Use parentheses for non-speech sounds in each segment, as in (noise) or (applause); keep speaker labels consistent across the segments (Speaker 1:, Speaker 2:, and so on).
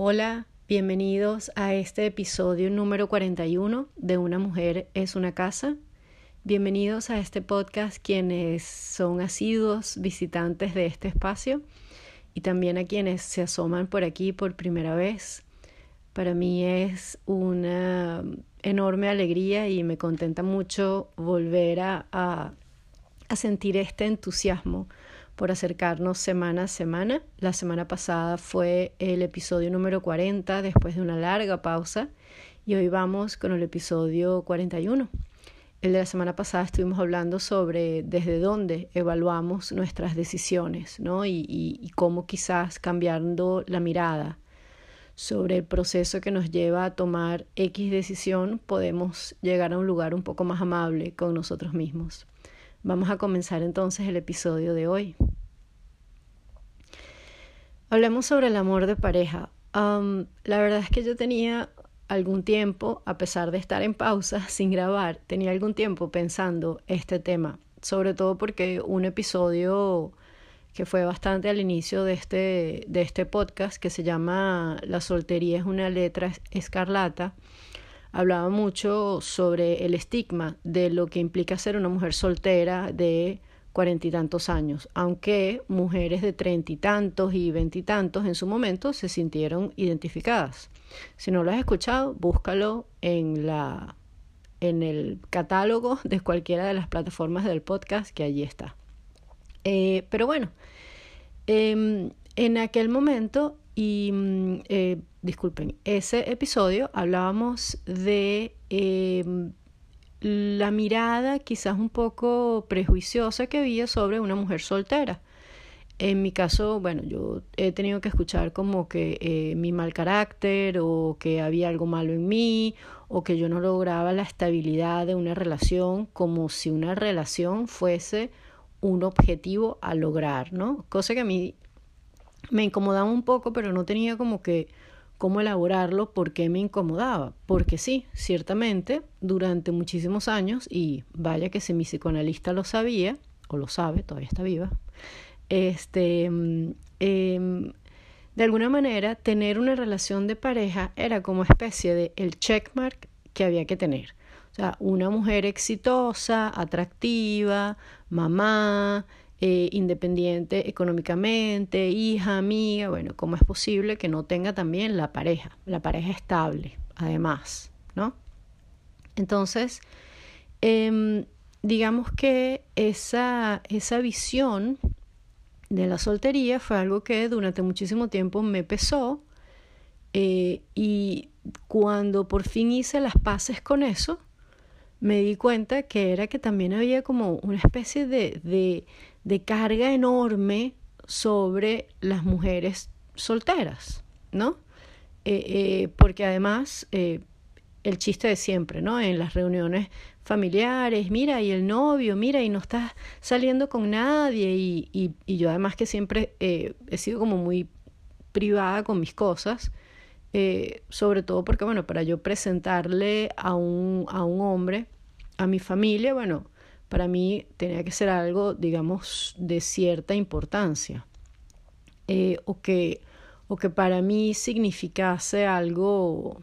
Speaker 1: Hola, bienvenidos a este episodio número 41 de Una mujer es una casa. Bienvenidos a este podcast quienes son asiduos visitantes de este espacio y también a quienes se asoman por aquí por primera vez. Para mí es una enorme alegría y me contenta mucho volver a, sentir este entusiasmo por acercarnos semana a semana. La semana pasada fue el episodio número 40 después de una larga pausa y hoy vamos con el episodio 41. El de la semana pasada estuvimos hablando sobre desde dónde evaluamos nuestras decisiones ¿no? y, cómo quizás cambiando la mirada sobre el proceso que nos lleva a tomar X decisión podemos llegar a un lugar un poco más amable con nosotros mismos. Vamos a comenzar entonces el episodio de hoy. Hablemos sobre el amor de pareja. Um, la verdad es que yo tenía algún tiempo, a pesar de estar en pausa (laughs) sin grabar, tenía algún tiempo pensando este tema, sobre todo porque un episodio que fue bastante al inicio de este, de este podcast, que se llama La soltería es una letra escarlata, hablaba mucho sobre el estigma de lo que implica ser una mujer soltera de cuarenta y tantos años, aunque mujeres de treinta y tantos y veintitantos en su momento se sintieron identificadas. Si no lo has escuchado, búscalo en la en el catálogo de cualquiera de las plataformas del podcast que allí está. Eh, pero bueno, eh, en aquel momento y eh, disculpen, ese episodio hablábamos de eh, la mirada quizás un poco prejuiciosa que había sobre una mujer soltera. En mi caso, bueno, yo he tenido que escuchar como que eh, mi mal carácter o que había algo malo en mí o que yo no lograba la estabilidad de una relación como si una relación fuese un objetivo a lograr, ¿no? Cosa que a mí me incomodaba un poco, pero no tenía como que cómo elaborarlo, por qué me incomodaba. Porque sí, ciertamente, durante muchísimos años, y vaya que si mi psicoanalista lo sabía, o lo sabe, todavía está viva, este, eh, de alguna manera, tener una relación de pareja era como especie de el checkmark que había que tener. O sea, una mujer exitosa, atractiva, mamá, eh, independiente económicamente, hija, amiga, bueno, ¿cómo es posible que no tenga también la pareja, la pareja estable, además, ¿no? Entonces, eh, digamos que esa, esa visión de la soltería fue algo que durante muchísimo tiempo me pesó eh, y cuando por fin hice las paces con eso, me di cuenta que era que también había como una especie de, de carga enorme sobre las mujeres solteras, ¿no? Eh, eh, porque además eh, el chiste de siempre, ¿no? En las reuniones familiares, mira, y el novio, mira, y no estás saliendo con nadie, y, y, y yo además que siempre he sido como muy privada con mis cosas, sobre todo porque, bueno, para yo presentarle a un, a un hombre, a mi familia, bueno, para mí tenía que ser algo, digamos, de cierta importancia. Eh, o, que, o que para mí significase algo,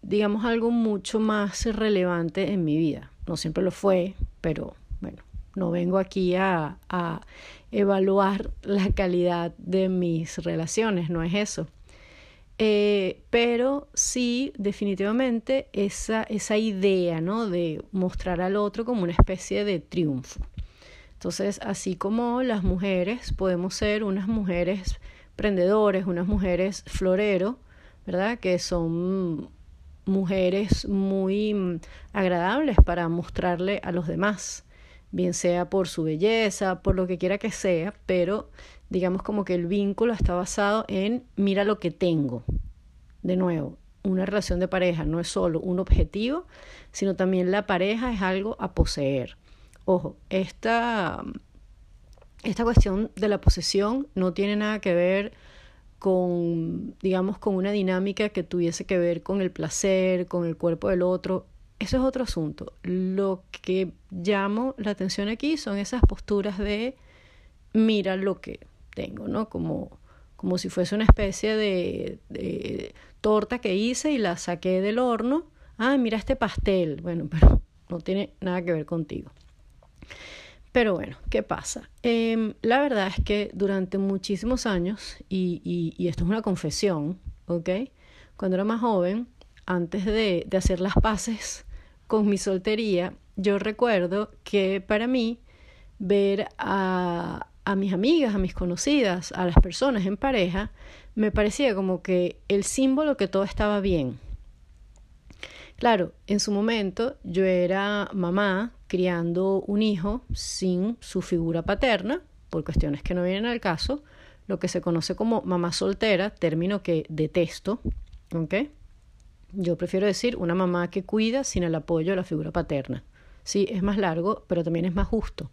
Speaker 1: digamos, algo mucho más relevante en mi vida. No siempre lo fue, pero bueno, no vengo aquí a, a evaluar la calidad de mis relaciones, no es eso. Eh, pero sí, definitivamente, esa, esa idea ¿no? de mostrar al otro como una especie de triunfo. Entonces, así como las mujeres, podemos ser unas mujeres prendedores, unas mujeres florero, ¿verdad? Que son mujeres muy agradables para mostrarle a los demás, bien sea por su belleza, por lo que quiera que sea, pero digamos como que el vínculo está basado en mira lo que tengo. De nuevo, una relación de pareja no es solo un objetivo, sino también la pareja es algo a poseer. Ojo, esta, esta cuestión de la posesión no tiene nada que ver con, digamos, con una dinámica que tuviese que ver con el placer, con el cuerpo del otro. Eso es otro asunto. Lo que llamo la atención aquí son esas posturas de mira lo que tengo, ¿no? Como, como si fuese una especie de, de torta que hice y la saqué del horno. Ah, mira este pastel. Bueno, (laughs) pero no tiene nada que ver contigo. Pero bueno, ¿qué pasa? Em, la verdad es que durante muchísimos años, y, esto es una confesión, ¿ok? Cuando era más joven, antes de, de hacer las paces con mi soltería, yo recuerdo que para mí ver a, a mis amigas, a mis conocidas, a las personas en pareja, me parecía como que el símbolo que todo estaba bien. Claro, en su momento yo era mamá criando un hijo sin su figura paterna, por cuestiones que no vienen al caso, lo que se conoce como mamá soltera, término que detesto, ¿ok? Yo prefiero decir una mamá que cuida sin el apoyo de la figura paterna. Sí, es más largo, pero también es más justo,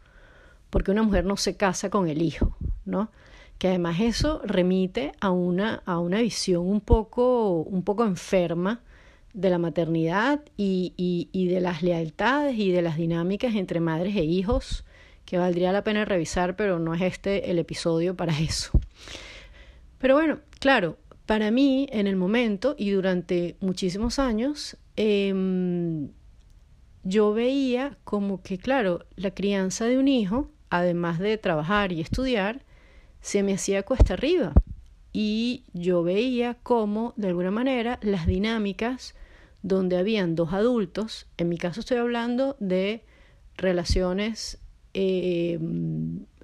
Speaker 1: porque una mujer no se casa con el hijo, ¿no? Que además eso remite a una, a una visión un poco, un poco enferma de la maternidad y, y, de las lealtades y de las dinámicas entre madres e hijos que valdría la pena revisar, pero no es este el episodio para eso. Pero bueno, claro, para mí en el momento y durante muchísimos años, em, yo veía como que, claro, la crianza de un hijo, además de trabajar y estudiar, se me hacía cuesta arriba. Y yo veía cómo, de alguna manera, las dinámicas donde habían dos adultos, en mi caso estoy hablando de relaciones eh,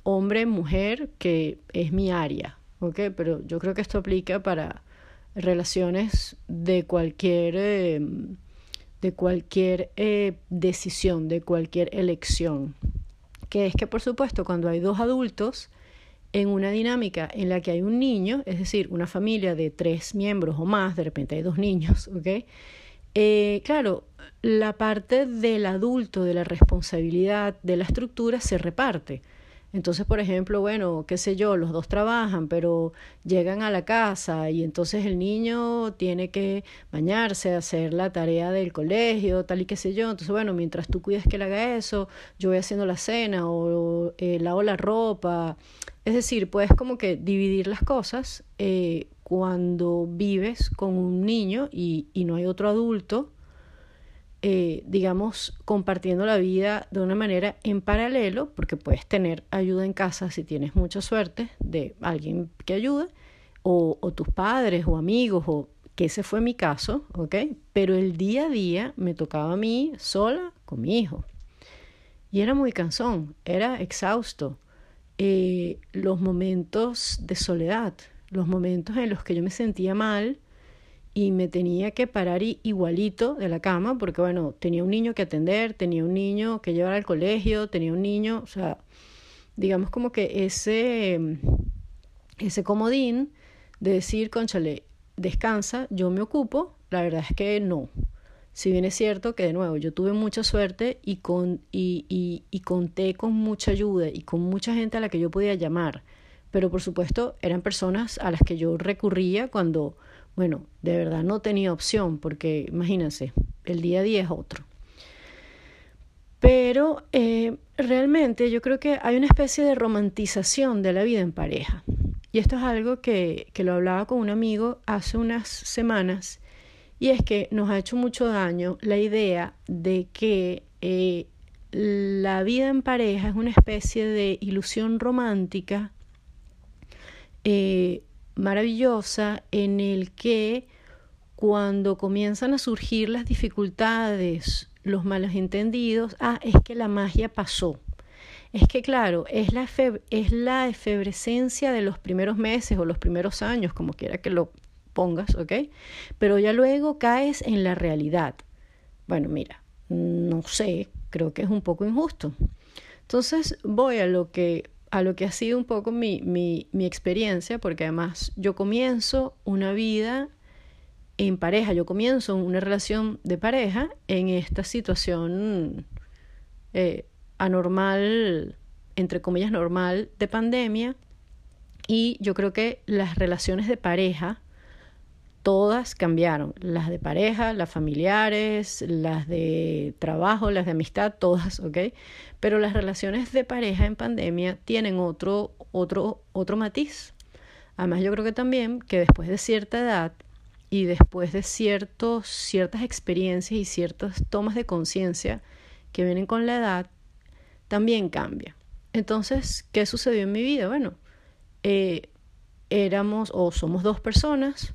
Speaker 1: hombre-mujer, que es mi área, ¿ok? Pero yo creo que esto aplica para relaciones de cualquier, eh, de cualquier eh, decisión, de cualquier elección. Que es que, por supuesto, cuando hay dos adultos, en una dinámica en la que hay un niño, es decir, una familia de tres miembros o más, de repente hay dos niños, (laughs) ¿ok? Eh, claro, la parte del adulto, de la responsabilidad, de la estructura se reparte. Entonces, por ejemplo, bueno, qué sé yo, los dos trabajan, pero llegan a la casa y entonces el niño tiene que bañarse, hacer la tarea del colegio, tal y qué sé yo. Entonces, bueno, mientras tú cuidas que él haga eso, yo voy haciendo la cena o eh, lavo la ropa. Es decir, puedes como que dividir las cosas eh, cuando vives con un niño y, no hay otro adulto, eh, digamos, compartiendo la vida de una manera en paralelo, porque puedes tener ayuda en casa si tienes mucha suerte de alguien que ayude, o, tus padres o amigos, o que ese fue mi caso, ¿ok? Pero el día a día me tocaba a mí sola con mi hijo. Y era muy cansón, era exhausto. Eh, los momentos de soledad, los momentos en los que yo me sentía mal y me tenía que parar igualito de la cama porque, bueno, tenía un niño que atender, tenía un niño que llevar al colegio, tenía un niño, o sea, digamos como que ese, ese comodín de decir, conchale, descansa, yo me ocupo, la verdad es que no. Si bien es cierto que de nuevo yo tuve mucha suerte y, con, y, y, y conté con mucha ayuda y con mucha gente a la que yo podía llamar pero por supuesto eran personas a las que yo recurría cuando, bueno, de verdad no tenía opción, porque imagínense, el día a día es otro. Pero eh, realmente yo creo que hay una especie de romantización de la vida en pareja. Y esto es algo que, que lo hablaba con un amigo hace unas semanas, y es que nos ha hecho mucho daño la idea de que eh, la vida en pareja es una especie de ilusión romántica eh, maravillosa en el que cuando comienzan a surgir las dificultades, los malos entendidos, ah, es que la magia pasó. Es que claro, es la, es la efebrescencia de los primeros meses o los primeros años, como quiera que lo pongas, ¿ok? Pero ya luego caes en la realidad. Bueno, mira, no sé, creo que es un poco injusto. Entonces voy a lo que a lo que ha sido un poco mi, mi, mi experiencia, porque además yo comienzo una vida en pareja, yo comienzo una relación de pareja en esta situación eh, anormal, entre comillas normal, de pandemia. Y yo creo que las relaciones de pareja todas cambiaron. Las de pareja, las familiares, las de trabajo, las de amistad, (laughs) todas, ¿ok? Pero las relaciones de pareja en pandemia tienen otro, otro, otro matiz. Además, yo creo que también que después de cierta edad y después de ciertos, ciertas experiencias y ciertas tomas de conciencia que vienen con la edad, también cambia. Entonces, ¿qué sucedió en mi vida? Bueno, eh, éramos o somos dos personas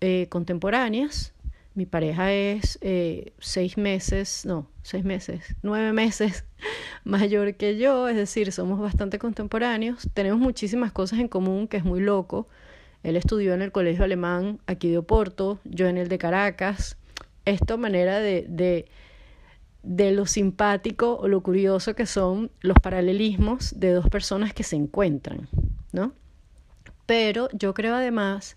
Speaker 1: eh, contemporáneas. Mi pareja es eh, seis meses, no, seis meses, nueve meses (laughs) mayor que yo, es decir, somos bastante contemporáneos. Tenemos muchísimas cosas en común, que es muy loco. Él estudió en el colegio alemán aquí de Oporto, yo en el de Caracas. Esta manera de, de, de lo simpático o lo curioso que son los paralelismos de dos personas que se encuentran, ¿no? Pero yo creo además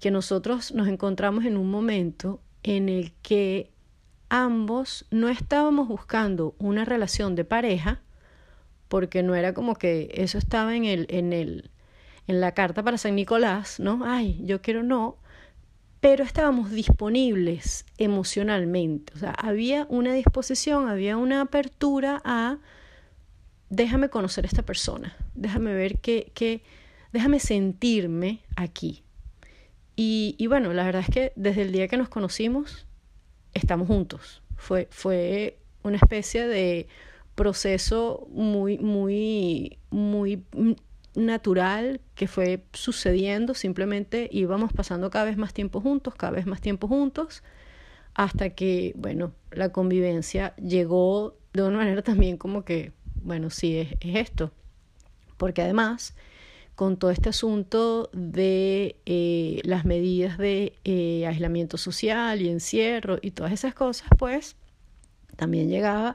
Speaker 1: que nosotros nos encontramos en un momento en el que ambos no estábamos buscando una relación de pareja, porque no era como que eso estaba en el, en el, en la carta para San Nicolás, ¿no? Ay, yo quiero no, pero estábamos disponibles emocionalmente, o sea, había una disposición, había una apertura a déjame conocer a esta persona, déjame ver qué, qué déjame sentirme aquí. Y, bueno, la verdad es que desde el día que nos conocimos, estamos juntos. Fue, fue una especie de proceso muy, muy, muy natural que fue sucediendo, simplemente íbamos pasando cada vez más tiempo juntos, cada vez más tiempo juntos, hasta que, bueno, la convivencia llegó de una manera también como que, bueno, sí, es esto, porque además con todo este asunto de eh, las medidas de eh, aislamiento social y encierro y todas esas cosas, pues también llegaba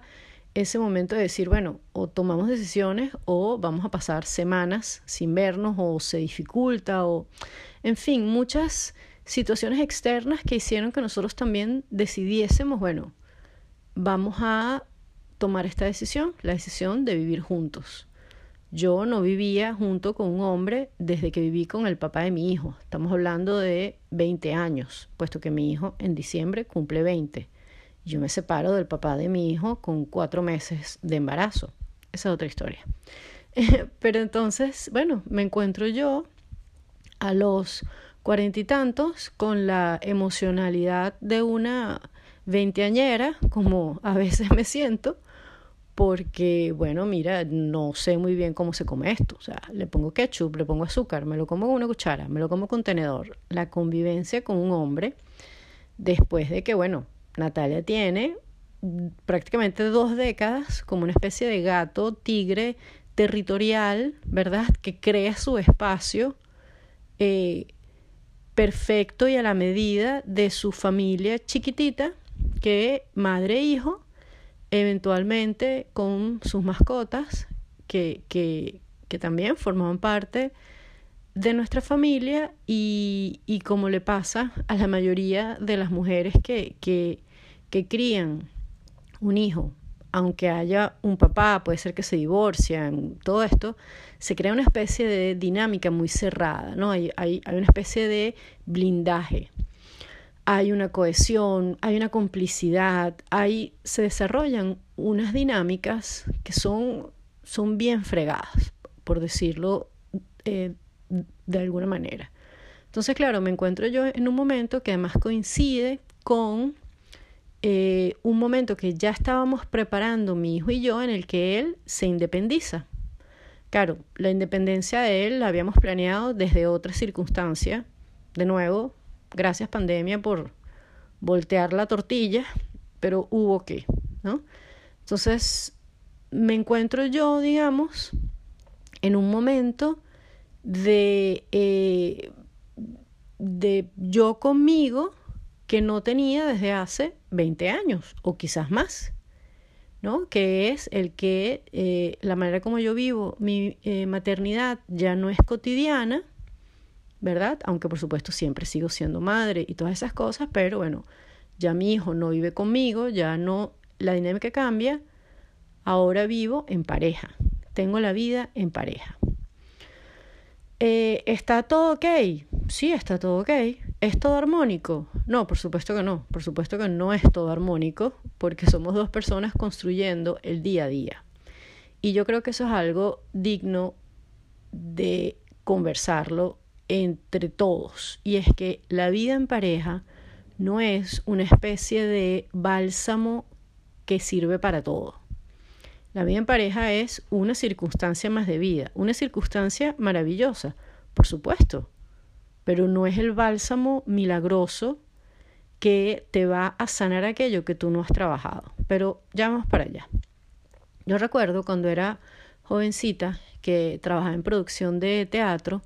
Speaker 1: ese momento de decir, bueno, o tomamos decisiones o vamos a pasar semanas sin vernos o se dificulta o, en fin, muchas situaciones externas que hicieron que nosotros también decidiésemos, bueno, vamos a tomar esta decisión, la decisión de vivir juntos. Yo no vivía junto con un hombre desde que viví con el papá de mi hijo. Estamos hablando de 20 años, puesto que mi hijo en diciembre cumple 20. Yo me separo del papá de mi hijo con cuatro meses de embarazo. Esa es otra historia. (laughs) Pero entonces, bueno, me encuentro yo a los cuarenta y tantos con la emocionalidad de una veinteañera, como a veces me siento, porque, bueno, mira, no sé muy bien cómo se come esto. O sea, le pongo ketchup, le pongo azúcar, me lo como con una cuchara, me lo como con tenedor. La convivencia con un hombre, después de que, bueno, Natalia tiene prácticamente dos décadas como una especie de gato, tigre territorial, ¿verdad? Que crea su espacio eh, perfecto y a la medida de su familia chiquitita, que madre e hijo eventualmente con sus mascotas, que, que, también formaban parte de nuestra familia y, y, como le pasa a la mayoría de las mujeres que, que, que crían un hijo, aunque haya un papá, puede ser que se divorcian, todo esto, se crea una especie de dinámica muy cerrada, ¿no? Hay, hay, hay una especie de blindaje hay una cohesión, hay una complicidad, hay, se desarrollan unas dinámicas que son, son bien fregadas, por decirlo eh, de alguna manera. Entonces, claro, me encuentro yo en un momento que además coincide con eh, un momento que ya estábamos preparando mi hijo y yo en el que él se independiza. Claro, la independencia de él la habíamos planeado desde otra circunstancia, de nuevo, gracias pandemia por voltear la tortilla, pero hubo que, ¿no? Entonces, me encuentro yo, digamos, en un momento de, eh, de yo conmigo que no tenía desde hace 20 años o quizás más, ¿no? Que es el que eh, la manera como yo vivo mi eh, maternidad ya no es cotidiana, ¿verdad? Aunque por supuesto siempre sigo siendo madre y todas esas cosas, pero bueno, ya mi hijo no vive conmigo, ya no, la dinámica cambia, ahora vivo en pareja, tengo la vida en pareja. Eh, ¿Está todo ok? Sí, está todo ok. ¿Es todo armónico? No, por supuesto que no. Por supuesto que no es todo armónico porque somos dos personas construyendo el día a día. Y yo creo que eso es algo digno de conversarlo entre todos. Y es que la vida en pareja no es una especie de bálsamo que sirve para todo. La vida en pareja es una circunstancia más de vida, una circunstancia maravillosa, por supuesto, pero no es el bálsamo milagroso que te va a sanar aquello que tú no has trabajado. Pero ya vamos para allá. Yo recuerdo cuando era jovencita que trabajaba en producción de teatro,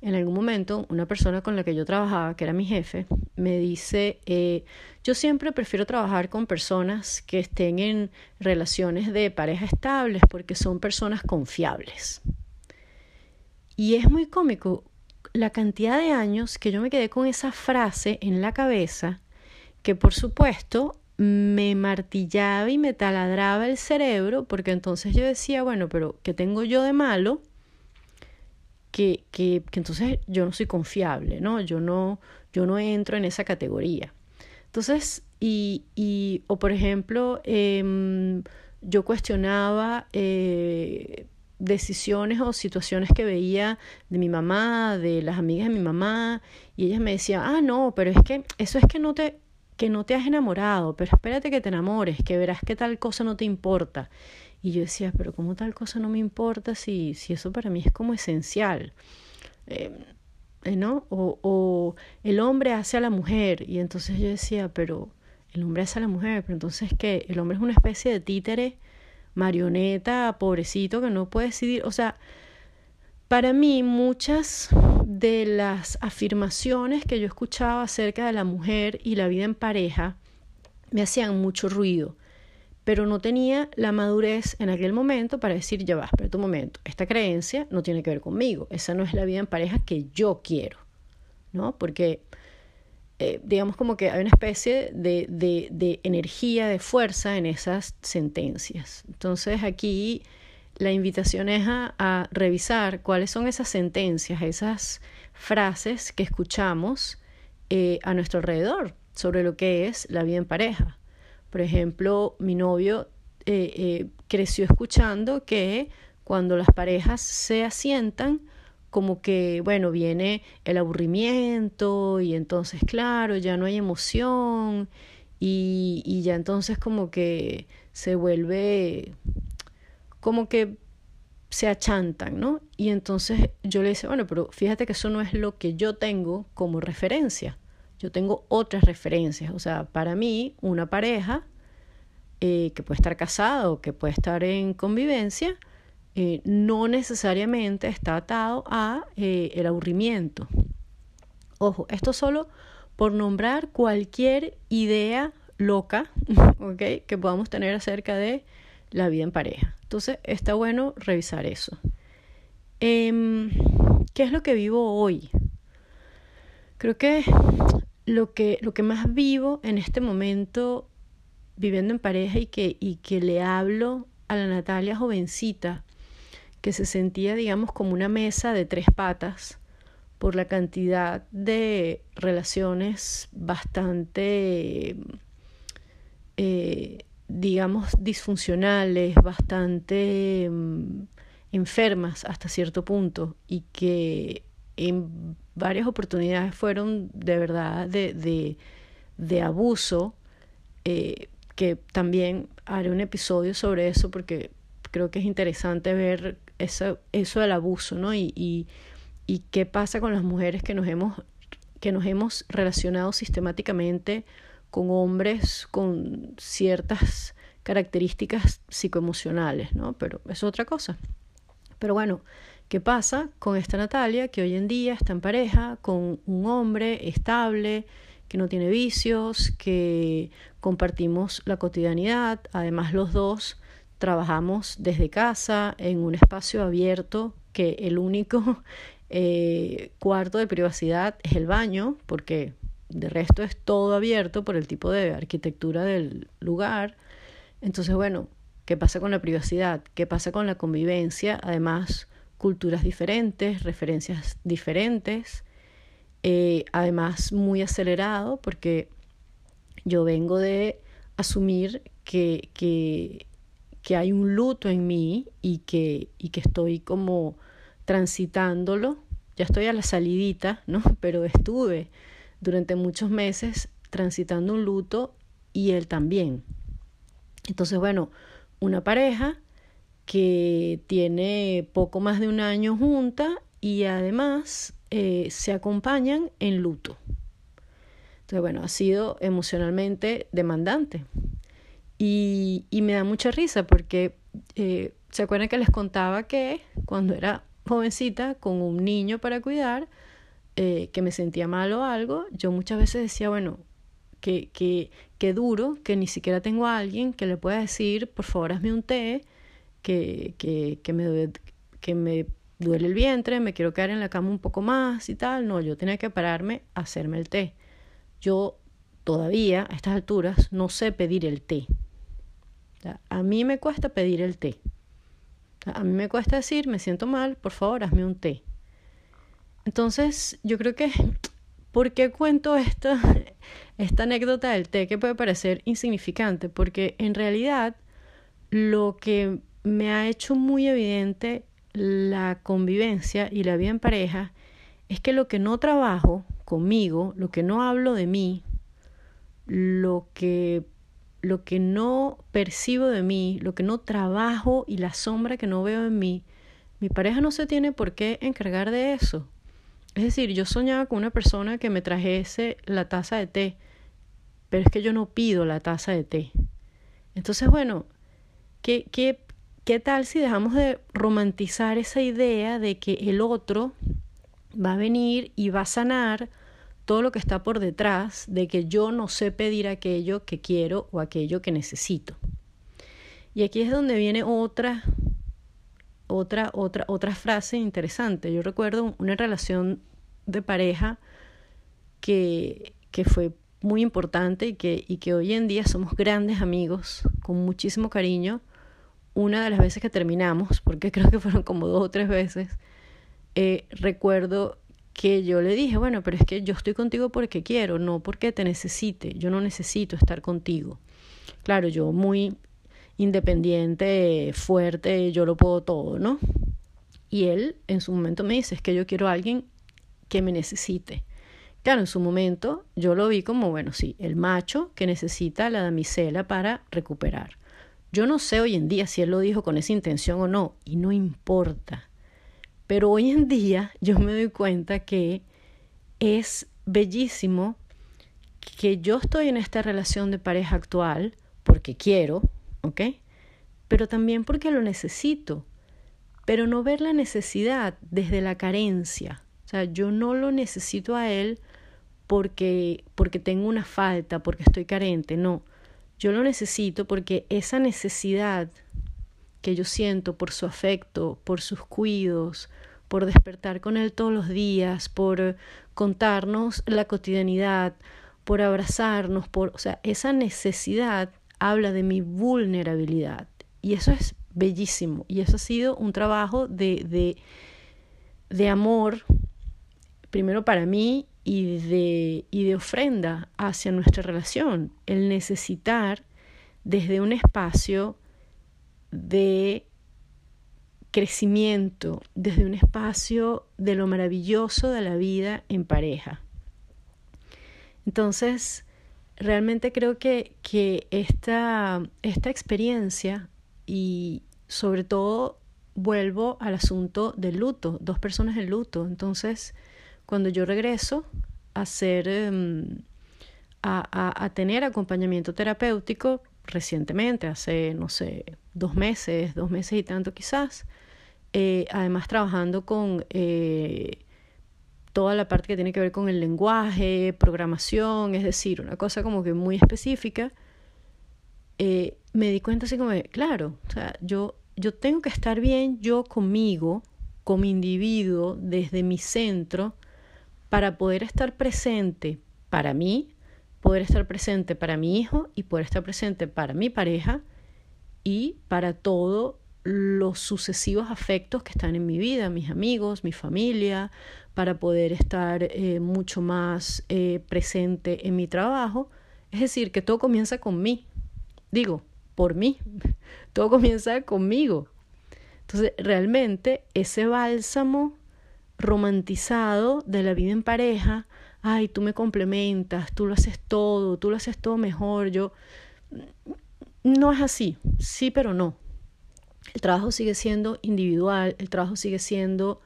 Speaker 1: en algún momento una persona con la que yo trabajaba, que era mi jefe, me dice, eh, yo siempre prefiero trabajar con personas que estén en relaciones de pareja estables porque son personas confiables. Y es muy cómico la cantidad de años que yo me quedé con esa frase en la cabeza, que por supuesto me martillaba y me taladraba el cerebro, porque entonces yo decía, bueno, pero ¿qué tengo yo de malo? Que, que, entonces yo no soy confiable, ¿no? Yo no, yo no entro en esa categoría. Entonces, y, y o por ejemplo, eh, yo cuestionaba eh, decisiones o situaciones que veía de mi mamá, de las amigas de mi mamá, y ellas me decían, ah, no, pero es que eso es que no te, que no te has enamorado, pero espérate que te enamores, que verás que tal cosa no te importa. Y yo decía, pero ¿cómo tal cosa no me importa si, si eso para mí es como esencial? Eh, eh, ¿No? O, o el hombre hace a la mujer. Y entonces yo decía, pero el hombre hace a la mujer, pero entonces que el hombre es una especie de títere, marioneta, pobrecito, que no puede decidir. O sea, para mí muchas de las afirmaciones que yo escuchaba acerca de la mujer y la vida en pareja me hacían mucho ruido, pero no tenía la madurez en aquel momento para decir, ya va, espera un momento, esta creencia no tiene que ver conmigo, esa no es la vida en pareja que yo quiero, ¿no? Porque eh, digamos como que hay una especie de, de, de energía, de fuerza en esas sentencias. Entonces aquí la invitación es a, revisar cuáles son esas sentencias, esas frases que escuchamos eh, a nuestro alrededor sobre lo que es la vida en pareja. Por ejemplo, mi novio eh, eh, creció escuchando que cuando las parejas se asientan, como que, bueno, viene el aburrimiento y entonces, claro, ya no hay emoción y, y ya entonces como que se vuelve como que se achantan, ¿no? Y entonces yo le decía, bueno, pero fíjate que eso no es lo que yo tengo como referencia. Yo tengo otras referencias. O sea, para mí, una pareja eh, que puede estar casada o que puede estar en convivencia, eh, no necesariamente está atado a eh, el aburrimiento. Ojo, esto solo por nombrar cualquier idea loca, (laughs) ¿ok? Que podamos tener acerca de la vida en pareja. Entonces está bueno revisar eso. Em, ¿Qué es lo que vivo hoy? Creo que lo que, lo que más vivo en este momento viviendo en pareja y que, y que le hablo a la Natalia jovencita, que se sentía, digamos, como una mesa de tres patas por la cantidad de relaciones bastante eh, digamos, disfuncionales, bastante mm, enfermas hasta cierto punto y que en varias oportunidades fueron de verdad de, de, abuso, eh, que también haré un episodio sobre eso porque creo que es interesante ver eso, eso del abuso, ¿no? Y, y, y qué pasa con las mujeres que nos hemos, que nos hemos relacionado sistemáticamente con hombres con ciertas características psicoemocionales, ¿no? Pero es otra cosa. Pero bueno, ¿qué pasa con esta Natalia que hoy en día está en pareja con un hombre estable, que no tiene vicios, que compartimos la cotidianidad, además los dos trabajamos desde casa en un espacio abierto que el único (laughs) eh, cuarto de privacidad es el baño, porque de resto es todo abierto por el tipo de arquitectura del lugar. Entonces, bueno, ¿qué pasa con la privacidad? ¿Qué pasa con la convivencia? Además, culturas diferentes, referencias diferentes, eh, además muy acelerado porque yo vengo de asumir que, que, que hay un luto en mí y que, y que estoy como transitándolo ya estoy a la salidita, ¿no? (laughs) Pero estuve durante muchos meses transitando un luto y él también. Entonces, bueno, una pareja que tiene poco más de un año junta y además eh, se acompañan en luto. Entonces, bueno, ha sido emocionalmente demandante. Y, y me da mucha risa porque eh, se acuerdan que les contaba que cuando era jovencita con un niño para cuidar, eh, que me sentía mal o algo, yo muchas veces decía, bueno, que, que, que duro, que ni siquiera tengo a alguien que le pueda decir, por favor, hazme un té, que, que, que, me, que me duele el vientre, me quiero quedar en la cama un poco más y tal. No, yo tenía que pararme a hacerme el té. Yo todavía, a estas alturas, no sé pedir el té. A mí me cuesta pedir el té. A mí me cuesta decir, me siento mal, por favor, hazme un té. Entonces, yo creo que, ¿por qué cuento esta, esta anécdota del té que puede parecer insignificante? Porque en realidad lo que me ha hecho muy evidente la convivencia y la vida en pareja es que lo que no trabajo conmigo, lo que no hablo de mí, lo que lo que no percibo de mí, lo que no trabajo y la sombra que no veo en mí, mi pareja no se tiene por qué encargar de eso. Es decir, yo soñaba con una persona que me trajese la taza de té, pero es que yo no pido la taza de té. Entonces, bueno, ¿qué, qué, qué tal si dejamos de romantizar esa idea de que el otro va a venir y va a sanar todo lo que está por detrás de que yo no sé pedir aquello que quiero o aquello que necesito. Y aquí es donde viene otra otra otra otra frase interesante. Yo recuerdo una relación de pareja que, que fue muy importante y que, y que hoy en día somos grandes amigos con muchísimo cariño. Una de las veces que terminamos, porque creo que fueron como dos o tres veces, eh, recuerdo que yo le dije, bueno, pero es que yo estoy contigo porque quiero, no porque te necesite, yo no necesito estar contigo. Claro, yo muy independiente, fuerte, yo lo puedo todo, ¿no? Y él en su momento me dice, es que yo quiero a alguien que me necesite. Claro, en su momento yo lo vi como, bueno, sí, el macho que necesita la damisela para recuperar. Yo no sé hoy en día si él lo dijo con esa intención o no, y no importa. Pero hoy en día yo me doy cuenta que es bellísimo que yo estoy en esta relación de pareja actual porque quiero, ¿ok? Pero también porque lo necesito. Pero no ver la necesidad desde la carencia. O sea, yo no lo necesito a él porque, porque tengo una falta, porque estoy carente. No, yo lo necesito porque esa necesidad que yo siento por su afecto, por sus cuidos, por despertar con Él todos los días, por contarnos la cotidianidad, por abrazarnos, por, o sea, esa necesidad habla de mi vulnerabilidad. Y eso es bellísimo. Y eso ha sido un trabajo de, de, de amor, primero para mí, y de, y de ofrenda hacia nuestra relación. El necesitar desde un espacio de crecimiento, desde un espacio de lo maravilloso de la vida en pareja. Entonces, realmente creo que, que esta, esta experiencia y sobre todo vuelvo al asunto del luto, dos personas en luto. Entonces, cuando yo regreso a hacer, em, a, a, tener acompañamiento terapéutico, recientemente, hace, no sé, dos meses, dos meses y tanto quizás, eh, además trabajando con eh, toda la parte que tiene que ver con el lenguaje, programación, es decir, una cosa como que muy específica, eh, me di cuenta así como, de, claro, o sea, yo, yo tengo que estar bien yo conmigo, como individuo, desde mi centro, para poder estar presente para mí, poder estar presente para mi hijo y poder estar presente para mi pareja y para todo los sucesivos afectos que están en mi vida, mis amigos, mi familia, para poder estar eh, mucho más eh, presente en mi trabajo. Es decir, que todo comienza con mí. Digo, por mí. (laughs) Todo comienza conmigo. Entonces, realmente ese bálsamo romantizado de la vida en pareja, ay, tú me complementas, tú lo haces todo, tú lo haces todo mejor, yo... No es así, sí, pero no. El trabajo sigue siendo individual, el trabajo sigue siendo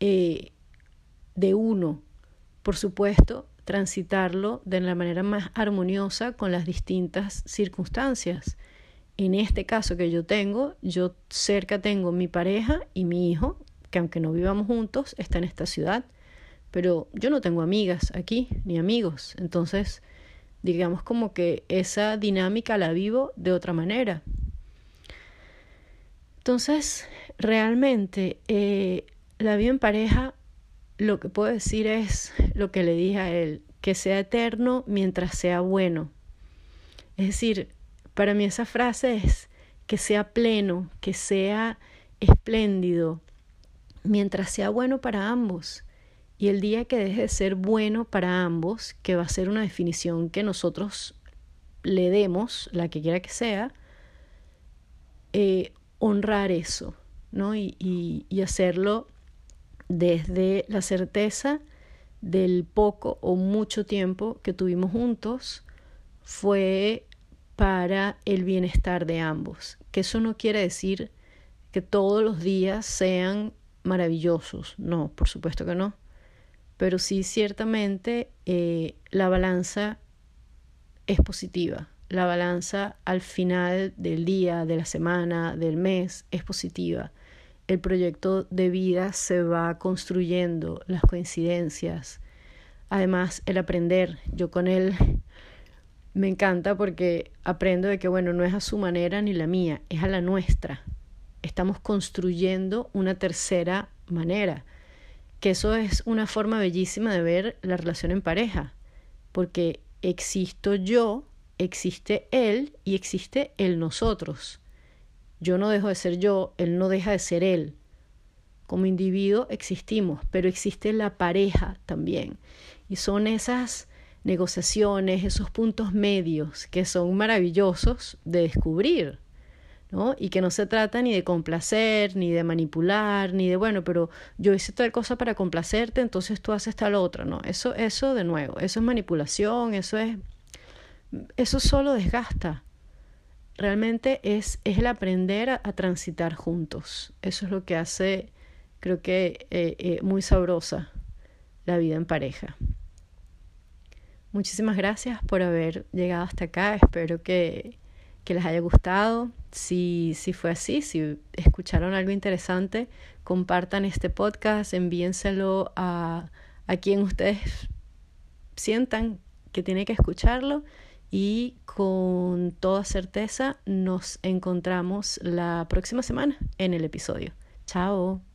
Speaker 1: eh, de uno. Por supuesto, transitarlo de la manera más armoniosa con las distintas circunstancias. En este caso que yo tengo, yo cerca tengo mi pareja y mi hijo, que aunque no vivamos juntos, está en esta ciudad, pero yo no tengo amigas aquí, ni amigos. Entonces, digamos como que esa dinámica la vivo de otra manera. Entonces, realmente, eh, la vida en pareja, lo que puedo decir es lo que le dije a él, que sea eterno mientras sea bueno. Es decir, para mí esa frase es que sea pleno, que sea espléndido, mientras sea bueno para ambos. Y el día que deje de ser bueno para ambos, que va a ser una definición que nosotros le demos, la que quiera que sea, eh, honrar eso, ¿no? Y, y hacerlo desde la certeza del poco o mucho tiempo que tuvimos juntos fue para el bienestar de ambos. Que eso no quiere decir que todos los días sean maravillosos, no, por supuesto que no. Pero sí ciertamente eh, la balanza es positiva. La balanza al final del día, de la semana, del mes es positiva. El proyecto de vida se va construyendo, las coincidencias. Además, el aprender. Yo con él (laughs) me encanta porque aprendo de que, bueno, no es a su manera ni la mía, es a la nuestra. Estamos construyendo una tercera manera, que eso es una forma bellísima de ver la relación en pareja, porque existo yo, existe él y existe el nosotros. Yo no dejo de ser yo, él no deja de ser él. Como individuo existimos, pero existe la pareja también. Y son esas negociaciones, esos puntos medios que son maravillosos de descubrir, Y que no se trata ni de complacer, ni de manipular, ni de, bueno, pero yo hice tal cosa para complacerte, entonces tú haces tal otra, ¿no? Eso, eso de nuevo, eso es manipulación, eso es, eso solo desgasta. Realmente es, es el aprender a, transitar juntos. Eso es lo que hace, creo que, eh, eh, muy sabrosa la vida en pareja. Muchísimas gracias por haber llegado hasta acá. Espero que, que les haya gustado. Si, si fue así, si escucharon algo interesante, compartan este podcast, envíenselo a, a quien ustedes sientan que tiene que escucharlo y con toda certeza nos encontramos la próxima semana en el episodio. Chao.